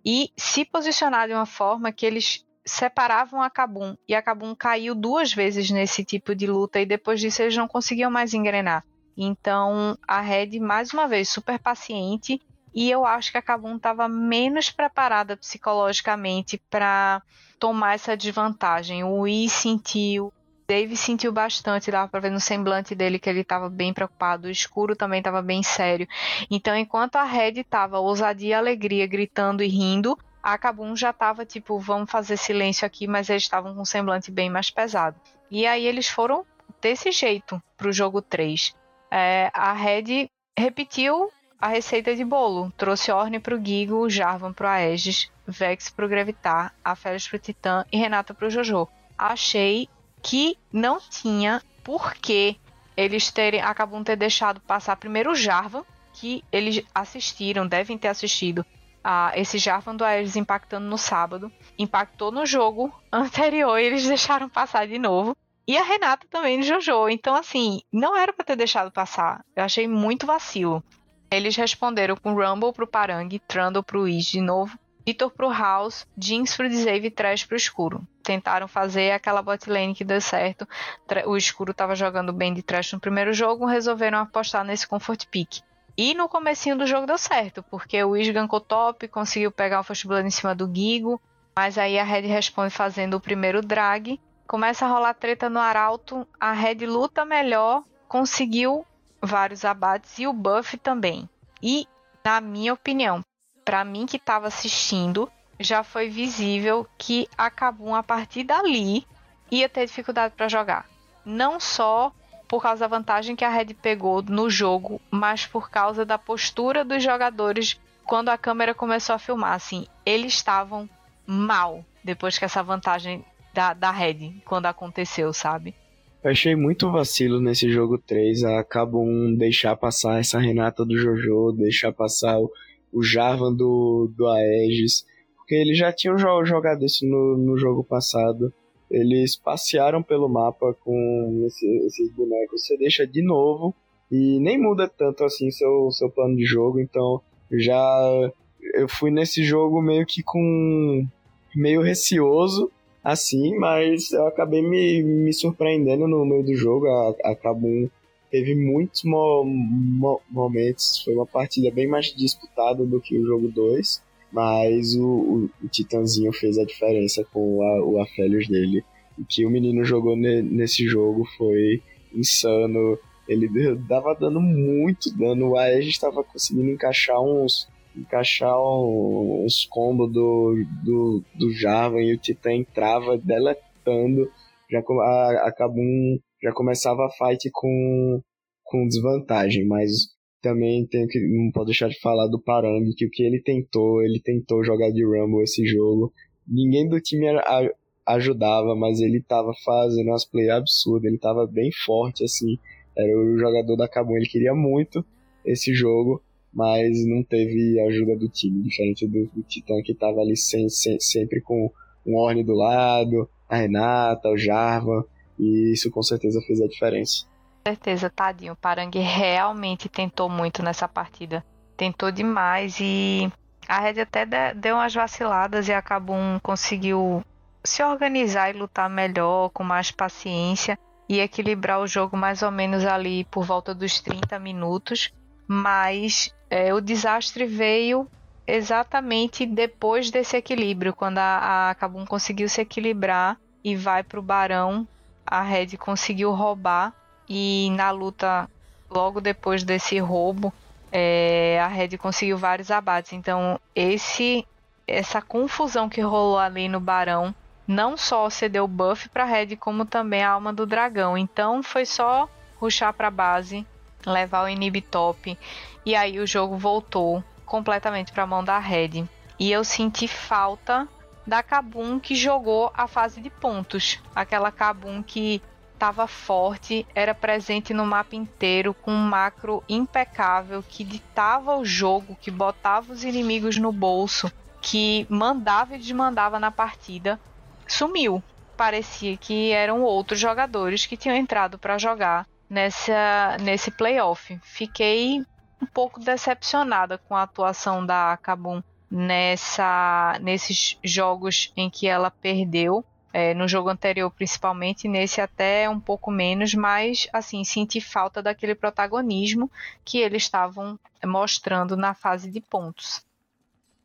E se posicionar de uma forma que eles separavam a Kabum e a Kabum caiu duas vezes nesse tipo de luta e depois disso eles não conseguiam mais engrenar. Então a Red mais uma vez super paciente e eu acho que a Kabum estava menos preparada psicologicamente para tomar essa desvantagem. O Yi sentiu, Dave sentiu bastante, dava para ver no semblante dele que ele estava bem preocupado, o escuro também estava bem sério. Então, enquanto a Red estava ousadia e alegria, gritando e rindo, a Kabum já tava tipo, vamos fazer silêncio aqui, mas eles estavam com um semblante bem mais pesado. E aí eles foram desse jeito pro jogo 3. É, a Red repetiu a receita de bolo. Trouxe Orne pro Gigo, Jarvan pro Aegis, Vex pro Gravitar, a pro Titã e Renata pro Jojo. Achei que não tinha por que eles terem acabam ter deixado passar primeiro o Jarvan, que eles assistiram, devem ter assistido esse Jarvan do Ares impactando no sábado. Impactou no jogo anterior e eles deixaram passar de novo. E a Renata também no Jojo. Então, assim, não era para ter deixado passar. Eu achei muito vacilo. Eles responderam com Rumble pro Parang, Trundle pro Ish de novo, Vitor pro House, Jinx pro Dzave e Trash pro Escuro. Tentaram fazer aquela bot lane que deu certo. O Escuro tava jogando bem de Trash no primeiro jogo, resolveram apostar nesse Comfort Pick. E no comecinho do jogo deu certo, porque o Wish gankou top, conseguiu pegar o First Blood em cima do Gigo, mas aí a Red responde fazendo o primeiro drag. Começa a rolar treta no Arauto, a Red luta melhor, conseguiu vários abates e o buff também. E, na minha opinião, para mim que estava assistindo, já foi visível que a Kabum a partir dali ia ter dificuldade para jogar. Não só por causa da vantagem que a Red pegou no jogo, mas por causa da postura dos jogadores quando a câmera começou a filmar. Assim, eles estavam mal depois que essa vantagem da, da Red, quando aconteceu, sabe? Eu achei muito vacilo nesse jogo 3 a Kabum deixar passar essa Renata do Jojo, deixar passar o, o Jarvan do, do Aegis, porque eles já tinham jogado isso no, no jogo passado. Eles passearam pelo mapa com esse, esses bonecos. Você deixa de novo e nem muda tanto assim seu, seu plano de jogo. Então já eu fui nesse jogo meio que com meio receoso assim, mas eu acabei me, me surpreendendo no meio do jogo. A, a Kabum teve muitos mo, mo, momentos, foi uma partida bem mais disputada do que o jogo 2, mas o, o, o Titanzinho fez a diferença com a, o Aphelios dele. O que o menino jogou ne, nesse jogo foi insano. Ele dava dando muito dano. O Aegis estava conseguindo encaixar uns encaixar uns combos do, do, do Java e o Titã entrava deletando. Já a, a Kabum já começava a fight com, com desvantagem, mas também tenho que não pode deixar de falar do Parang, que o que ele tentou, ele tentou jogar de Rumble esse jogo. Ninguém do time a, ajudava, mas ele tava fazendo umas play absurdas, ele tava bem forte assim. Era o jogador da Kabum, ele queria muito esse jogo, mas não teve ajuda do time, diferente do, do Titã que tava ali sem, sem, sempre com um Orne do lado, a Renata, o Jarvan, e isso com certeza fez a diferença. Certeza, tadinho. O Parang realmente tentou muito nessa partida. Tentou demais e a Red até deu umas vaciladas e a Kabum conseguiu se organizar e lutar melhor, com mais paciência e equilibrar o jogo mais ou menos ali por volta dos 30 minutos. Mas é, o desastre veio exatamente depois desse equilíbrio, quando a, a Kabum conseguiu se equilibrar e vai para o Barão a Red conseguiu roubar e na luta logo depois desse roubo é, a Red conseguiu vários abates. Então esse essa confusão que rolou ali no Barão não só cedeu buff para Red como também a alma do dragão. Então foi só ruxar para base, levar o inib top e aí o jogo voltou completamente para mão da Red. E eu senti falta da Kabum que jogou a fase de pontos. Aquela Kabum que estava forte, era presente no mapa inteiro, com um macro impecável, que ditava o jogo, que botava os inimigos no bolso, que mandava e desmandava na partida, sumiu. Parecia que eram outros jogadores que tinham entrado para jogar nessa, nesse playoff. Fiquei um pouco decepcionada com a atuação da Kabum nessa nesses jogos em que ela perdeu. É, no jogo anterior, principalmente, nesse até um pouco menos, mas assim, senti falta daquele protagonismo que eles estavam mostrando na fase de pontos.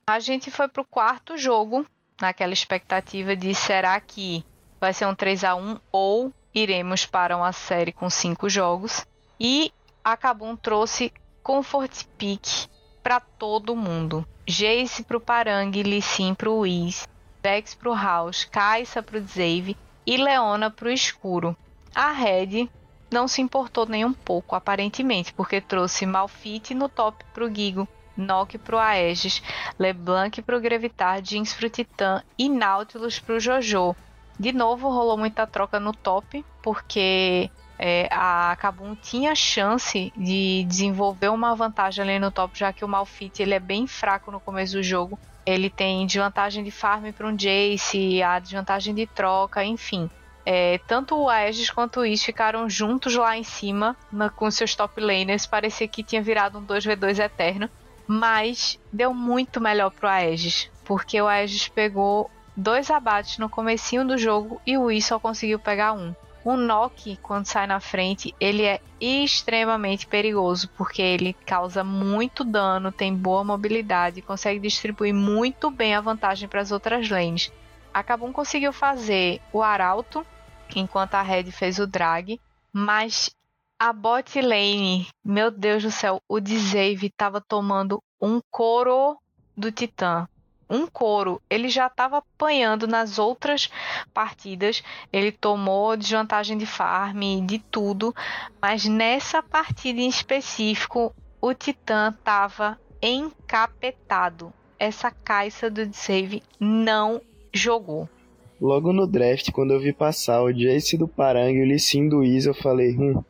A gente foi para o quarto jogo, naquela expectativa de será que vai ser um 3 a 1 ou iremos para uma série com cinco jogos. E a Kabum trouxe Comfort Peak para todo mundo. Jace pro Parang, Lissin pro Whis, Vex pro House, Kaisa pro Zave e Leona pro Escuro. A Red não se importou nem um pouco, aparentemente, porque trouxe Malfit no top pro Gigo, Nock pro Aegis, LeBlanc pro Grevitar, Jinx pro Titã e Nautilus pro Jojo. De novo rolou muita troca no top, porque é, a Kabum tinha chance de desenvolver uma vantagem ali no top, já que o Malfit ele é bem fraco no começo do jogo. Ele tem desvantagem de farm para um Jace, a desvantagem de troca, enfim. É, tanto o Aegis quanto o Is ficaram juntos lá em cima na, com seus top laners. Parecia que tinha virado um 2v2 eterno. Mas deu muito melhor pro Aegis. Porque o Aegis pegou dois abates no comecinho do jogo e o Is só conseguiu pegar um. O Nock, quando sai na frente, ele é extremamente perigoso, porque ele causa muito dano, tem boa mobilidade, consegue distribuir muito bem a vantagem para as outras lanes. A Kabum conseguiu fazer o Arauto, enquanto a Red fez o Drag, mas a bot lane, meu Deus do céu, o Dzave tava tomando um couro do Titã. Um couro. Ele já estava apanhando nas outras partidas. Ele tomou desvantagem de farm, de tudo. Mas nessa partida em específico, o Titã tava encapetado. Essa caixa do Save não jogou. Logo no draft, quando eu vi passar o Jace do Parang e o Lissin do Isa, eu falei, hum,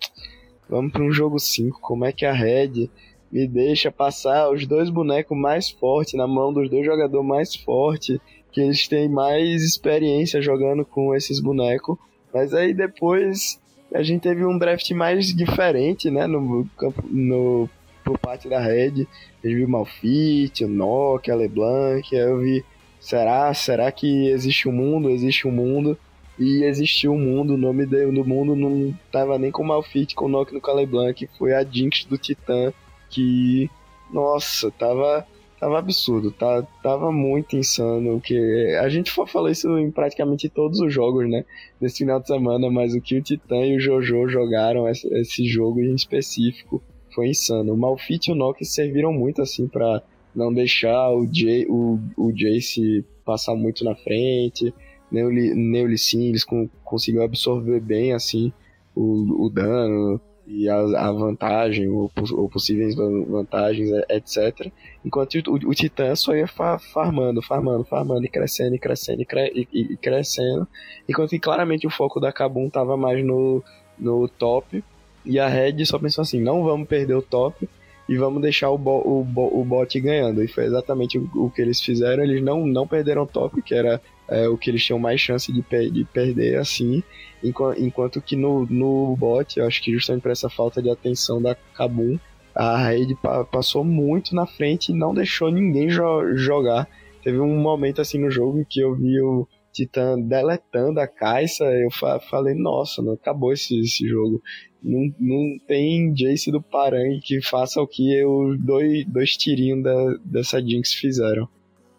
Vamos para um jogo 5. Como é que a Red me deixa passar os dois bonecos mais fortes na mão dos dois jogadores mais fortes, que eles têm mais experiência jogando com esses bonecos. Mas aí depois a gente teve um draft mais diferente, né, no campo no por parte da Red. A gente viu Malfit, Nokia, a LeBlanc, eu vi, será, será que existe um mundo? Existe um mundo e existiu um mundo, o nome do mundo não tava nem com Malfit, com Nock no Caleblanc, foi a Jinx do Titã, que, nossa, tava, tava absurdo, tá, tava muito insano, que a gente falou isso em praticamente todos os jogos, né, desse final de semana, mas o que o Titã e o Jojo jogaram esse, esse jogo em específico foi insano. O Malfit e o Nock serviram muito, assim, para não deixar o, Jay, o, o Jace passar muito na frente, Neulicin, eles conseguiram absorver bem assim o, o dano e a, a vantagem, ou, ou, possíveis vantagens, etc. Enquanto o, o, Titã só ia fa farmando, farmando, farmando, e crescendo, e crescendo, e, cre e, e crescendo. Enquanto que claramente o foco da Kabum tava mais no, no top. E a Red só pensou assim: não vamos perder o top e vamos deixar o, bo o, bo o bot ganhando. E foi exatamente o, o, que eles fizeram. Eles não, não perderam o top, que era é, o que eles tinham mais chance de, de perder assim, enquanto, que no, no bot, eu acho que justamente por essa falta de atenção da Kabum, a Raid pa passou muito na frente e não deixou ninguém jo jogar. Teve um momento assim no jogo que eu vi o Titã deletando a caixa, eu fa falei, nossa, não acabou esse, esse jogo. Não, não tem Jace do Parang que faça o que os dois, dois tirinhos da, dessa Jinx fizeram.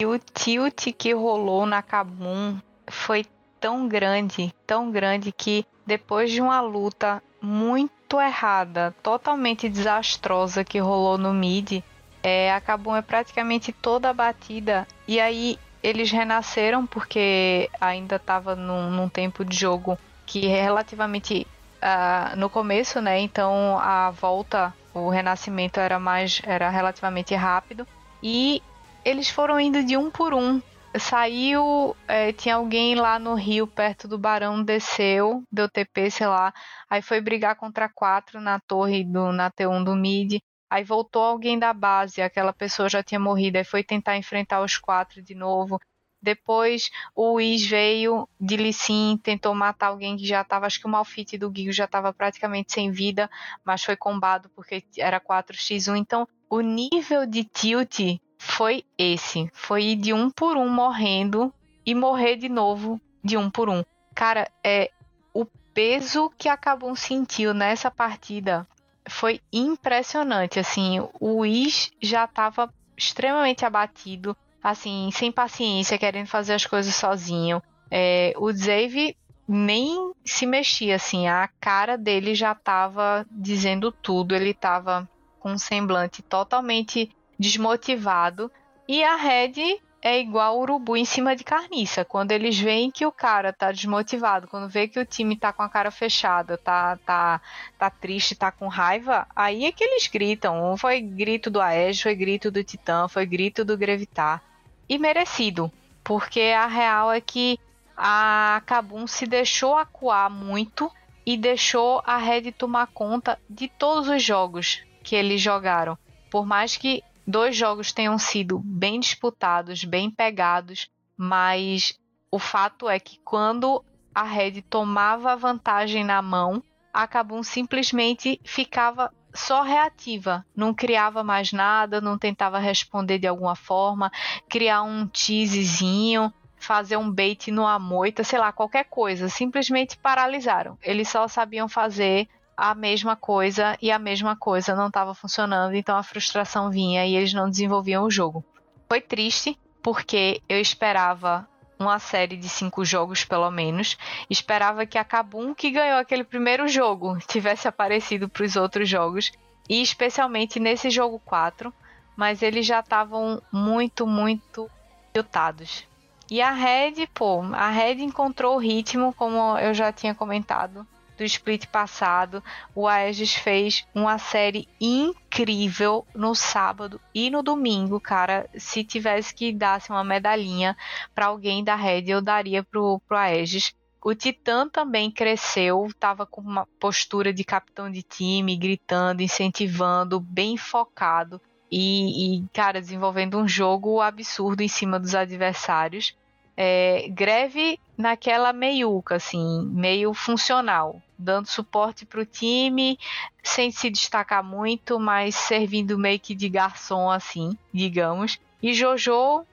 E o tilt que rolou na Kabum foi tão grande, tão grande que depois de uma luta muito errada, totalmente desastrosa que rolou no mid, é, a Kabum é praticamente toda batida. E aí eles renasceram porque ainda estava num, num, tempo de jogo que é relativamente uh, no começo, né? Então a volta, o renascimento era mais, era relativamente rápido. E eles foram indo de um por um. Saiu, é, tinha alguém lá no rio, perto do Barão, desceu, deu TP, sei lá. Aí foi brigar contra quatro na torre do na T1 do mid. Aí voltou alguém da base, aquela pessoa já tinha morrido, aí foi tentar enfrentar os quatro de novo. Depois o Whis veio de Lissin, tentou matar alguém que já estava, acho que o Malfit do Guigo já estava praticamente sem vida, mas foi combado porque era 4x1. Então o nível de tilt foi esse. Foi ir de um por um morrendo e morrer de novo de um por um. Cara, é o peso que a Kabum sentiu nessa partida foi impressionante. Assim, o Is já estava extremamente abatido, assim, sem paciência, querendo fazer as coisas sozinho. É, o Zave nem se mexia, assim, a cara dele já estava dizendo tudo. Ele estava com um semblante totalmente desmotivado. E a Red é igual urubu em cima de carniça. Quando eles veem que o cara tá desmotivado, quando vê que o time tá com a cara fechada, tá, tá, tá triste, tá com raiva, aí é que eles gritam. Foi grito do Aedes, foi grito do Titã, foi grito do Grevitar. E merecido, porque a real é que a Kabum se deixou acuar muito e deixou a Red tomar conta de todos os jogos que eles jogaram. Por mais que dois jogos tenham sido bem disputados, bem pegados, mas o fato é que quando a Red tomava a vantagem na mão, a Kabum simplesmente ficava só reativa, não criava mais nada, não tentava responder de alguma forma, criar um teasezinho, fazer um bait no amoita, sei lá, qualquer coisa, simplesmente paralisaram. Eles só sabiam fazer a mesma coisa e a mesma coisa não estava funcionando, então a frustração vinha e eles não desenvolviam o jogo. Foi triste, porque eu esperava uma série de cinco jogos, pelo menos. Esperava que a Kabum, que ganhou aquele primeiro jogo, tivesse aparecido para os outros jogos. E especialmente nesse jogo 4. Mas eles já estavam muito, muito lutados. E a Red, pô, a Red encontrou o ritmo, como eu já tinha comentado do split passado, o Aegis fez uma série incrível no sábado e no domingo, cara. Se tivesse que dar uma medalhinha para alguém da Red, eu daria pro, pro Aegis. O Titã também cresceu, estava com uma postura de capitão de time, gritando, incentivando, bem focado e, e cara, desenvolvendo um jogo absurdo em cima dos adversários é, greve naquela meiuca, assim, meio funcional, dando suporte para o time, sem se destacar muito, mas servindo meio que de garçom, assim, digamos. E Jojo,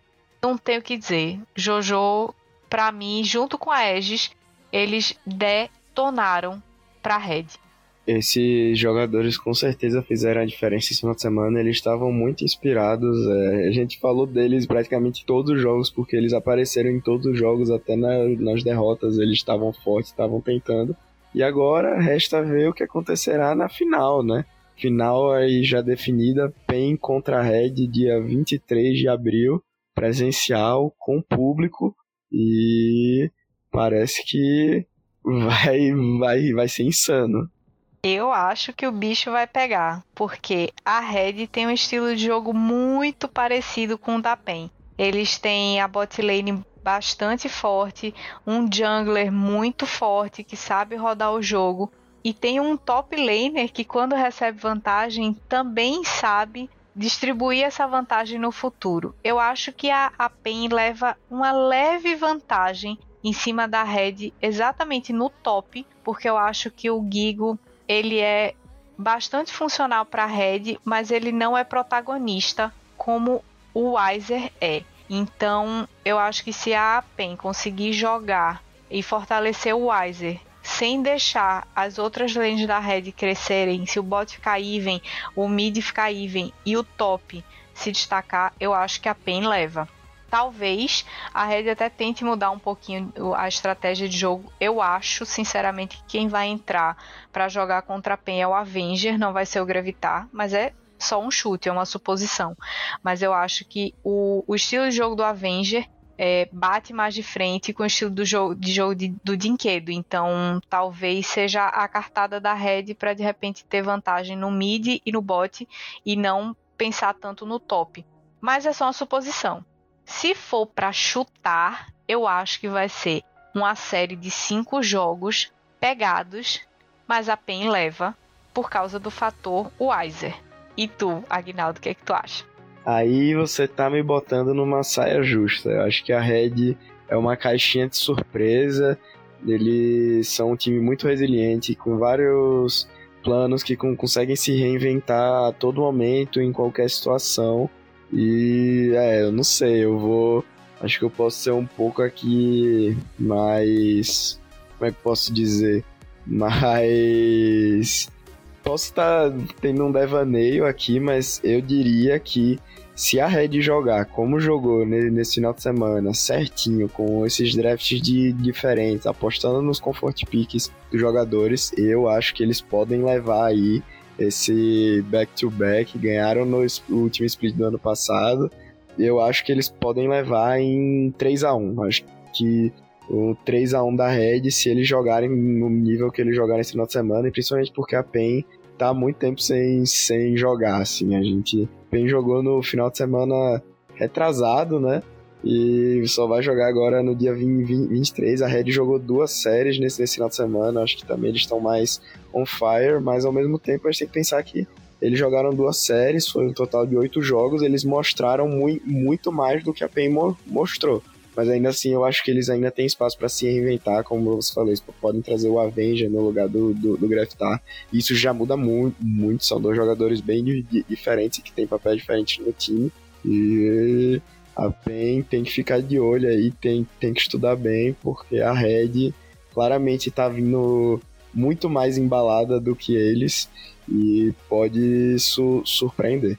não tenho o que dizer. Jojo, para mim, junto com a Aegis, eles detonaram para a Red esses jogadores com certeza fizeram a diferença esse final de semana. Eles estavam muito inspirados. É, a gente falou deles praticamente todos os jogos, porque eles apareceram em todos os jogos, até na, nas derrotas. Eles estavam fortes, estavam tentando. E agora resta ver o que acontecerá na final, né? Final aí já definida, PEN contra Red, dia 23 de abril, presencial, com público. E parece que vai, vai, vai ser insano. Eu acho que o bicho vai pegar, porque a Red tem um estilo de jogo muito parecido com o da PEN. Eles têm a bot lane bastante forte, um jungler muito forte que sabe rodar o jogo e tem um top laner que quando recebe vantagem também sabe distribuir essa vantagem no futuro. Eu acho que a, a PEN leva uma leve vantagem em cima da Red exatamente no top, porque eu acho que o Gigo ele é bastante funcional para a Red, mas ele não é protagonista como o Weiser é. Então, eu acho que se a PEN conseguir jogar e fortalecer o Weiser sem deixar as outras lanes da Red crescerem, se o bot ficar even, o mid ficar even e o top se destacar, eu acho que a PEN leva. Talvez a Red até tente mudar um pouquinho a estratégia de jogo. Eu acho, sinceramente, que quem vai entrar para jogar contra a PEN é o Avenger, não vai ser o Gravitar, mas é só um chute, é uma suposição. Mas eu acho que o, o estilo de jogo do Avenger é, bate mais de frente com o estilo do jogo, de jogo de, do Dinquedo. Então, talvez seja a cartada da Red para de repente ter vantagem no mid e no bot e não pensar tanto no top. Mas é só uma suposição. Se for para chutar, eu acho que vai ser uma série de cinco jogos pegados, mas a PEN leva por causa do fator Weiser. E tu, Agnaldo, o que, é que tu acha? Aí você tá me botando numa saia justa. Eu acho que a Red é uma caixinha de surpresa. Eles são um time muito resiliente, com vários planos que conseguem se reinventar a todo momento, em qualquer situação. E é, eu não sei, eu vou. Acho que eu posso ser um pouco aqui mais. Como é que posso dizer? Mais. Posso estar tendo um devaneio aqui, mas eu diria que se a Red jogar como jogou nesse final de semana, certinho, com esses drafts de diferentes, apostando nos comfort picks dos jogadores, eu acho que eles podem levar aí esse back-to-back, -back, ganharam no último split do ano passado. Eu acho que eles podem levar em 3 a 1 Acho que o 3 a 1 da Red, se eles jogarem no nível que eles jogaram esse final de semana, e principalmente porque a PEN tá há muito tempo sem, sem jogar, assim. A gente. A PEN jogou no final de semana retrasado, né? E só vai jogar agora no dia 20, 20, 23. A Red jogou duas séries nesse, nesse final de semana. Acho que também eles estão mais on fire, mas ao mesmo tempo a gente tem que pensar que eles jogaram duas séries, foi um total de oito jogos. Eles mostraram muito, muito mais do que a PEN mo mostrou. Mas ainda assim, eu acho que eles ainda têm espaço para se reinventar, como você falou, eles podem trazer o Avenger no lugar do, do, do Graftar. Isso já muda muito, muito. São dois jogadores bem diferentes que têm papéis diferentes no time. E a PEN tem que ficar de olho aí, tem, tem que estudar bem, porque a Red claramente tá vindo muito mais embalada do que eles e pode su surpreender.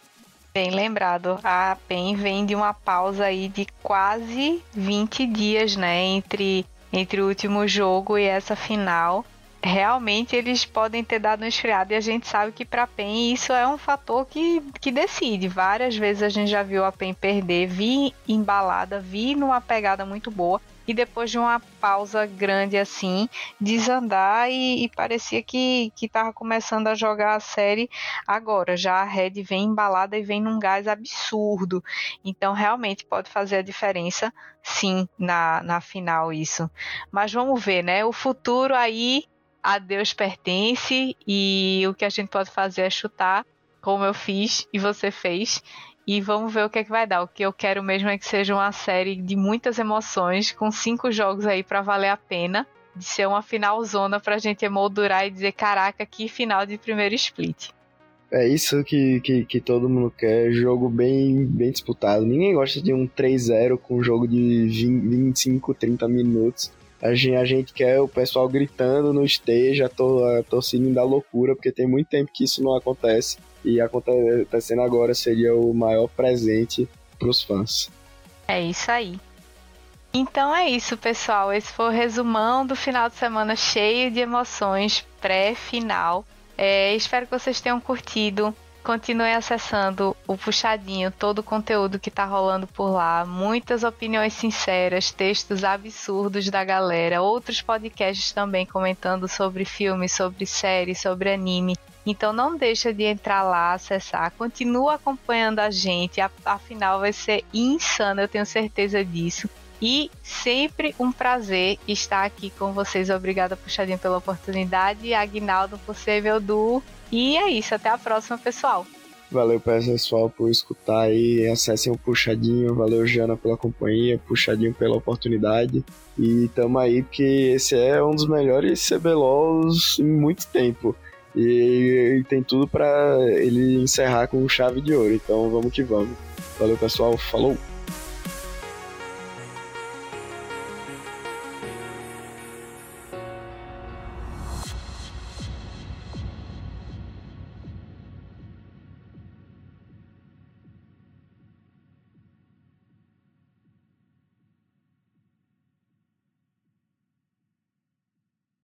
Bem lembrado, a PEN vem de uma pausa aí de quase 20 dias, né, entre, entre o último jogo e essa final. Realmente eles podem ter dado um esfriado e a gente sabe que para a PEN isso é um fator que, que decide. Várias vezes a gente já viu a PEN perder, vi embalada, vi numa pegada muito boa e depois de uma pausa grande assim, desandar e, e parecia que estava começando a jogar a série agora. Já a Red vem embalada e vem num gás absurdo. Então realmente pode fazer a diferença, sim, na, na final isso. Mas vamos ver, né? O futuro aí a Deus pertence e o que a gente pode fazer é chutar, como eu fiz e você fez, e vamos ver o que é que vai dar. O que eu quero mesmo é que seja uma série de muitas emoções, com cinco jogos aí para valer a pena, de ser uma final zona pra gente emoldurar e dizer, caraca, que final de primeiro split. É isso que, que, que, todo mundo quer, jogo bem, bem disputado. Ninguém gosta de um 3-0 com um jogo de 20, 25, 30 minutos. A gente, a gente quer o pessoal gritando no esteja, a torcida da loucura, porque tem muito tempo que isso não acontece e acontecendo agora seria o maior presente para os fãs. É isso aí. Então é isso, pessoal. Esse foi o resumão do final de semana cheio de emoções pré-final. É, espero que vocês tenham curtido. Continue acessando o Puxadinho, todo o conteúdo que tá rolando por lá, muitas opiniões sinceras, textos absurdos da galera, outros podcasts também comentando sobre filmes, sobre séries, sobre anime. Então não deixa de entrar lá, acessar, continua acompanhando a gente, afinal vai ser insano, eu tenho certeza disso. E sempre um prazer estar aqui com vocês. Obrigada, Puxadinho, pela oportunidade. Agnaldo por ser meu duo. E é isso, até a próxima, pessoal. Valeu, pessoal, por escutar aí. Acessem o Puxadinho. Valeu, Jana, pela companhia. Puxadinho pela oportunidade. E tamo aí, porque esse é um dos melhores CBLOls em muito tempo. E, e tem tudo para ele encerrar com chave de ouro. Então vamos que vamos. Valeu, pessoal. Falou!